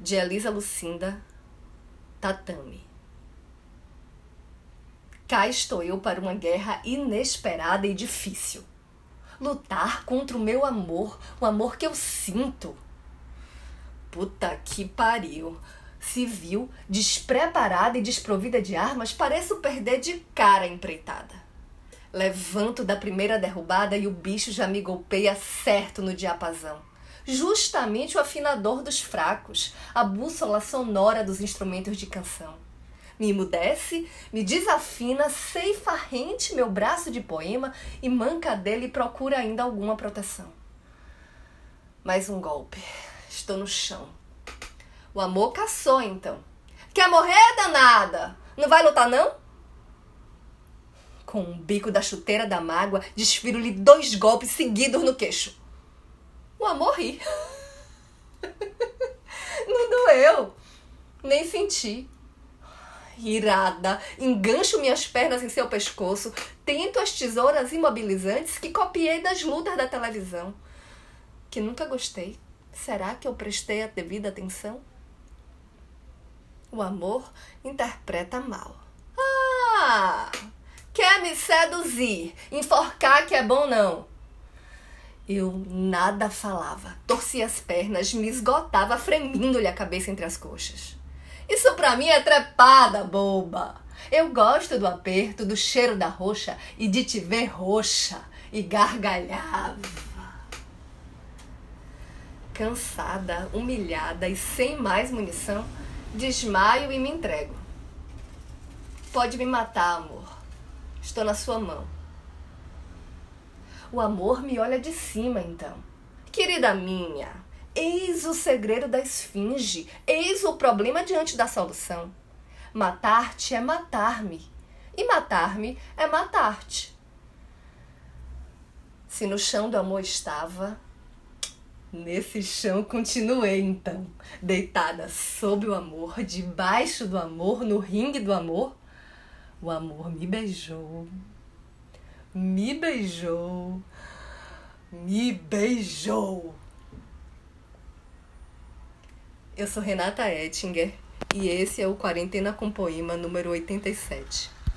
de Elisa Lucinda Tatame. Cá estou eu para uma guerra inesperada e difícil. Lutar contra o meu amor, o amor que eu sinto. Puta que pariu. Viu, despreparada e desprovida de armas, pareço perder de cara a empreitada. Levanto da primeira derrubada e o bicho já me golpeia certo no diapasão justamente o afinador dos fracos, a bússola sonora dos instrumentos de canção. Me emudece, me desafina, ceifa rente meu braço de poema e manca dele procura ainda alguma proteção. Mais um golpe. Estou no chão. O amor caçou então. Quer morrer, danada? Não vai lutar, não? Com o bico da chuteira da mágoa, desfiro-lhe dois golpes seguidos no queixo. O amor ri. Não doeu. Nem senti. Irada, engancho minhas pernas em seu pescoço, tento as tesouras imobilizantes que copiei das lutas da televisão. Que nunca gostei. Será que eu prestei a devida atenção? O amor interpreta mal. Ah! Quer me seduzir, enforcar que é bom não. Eu nada falava, torcia as pernas, me esgotava, fremindo-lhe a cabeça entre as coxas. Isso pra mim é trepada, boba. Eu gosto do aperto, do cheiro da roxa e de te ver roxa. E gargalhava. Cansada, humilhada e sem mais munição, desmaio e me entrego. Pode me matar, amor. Estou na sua mão. O amor me olha de cima, então. Querida minha, eis o segredo da esfinge, eis o problema diante da solução. Matar-te é matar-me, e matar-me é matar-te. Se no chão do amor estava, nesse chão continuei então, deitada sob o amor, debaixo do amor, no ringue do amor. O amor me beijou me beijou, me beijou. Eu sou Renata Ettinger e esse é o Quarentena com Poema número 87.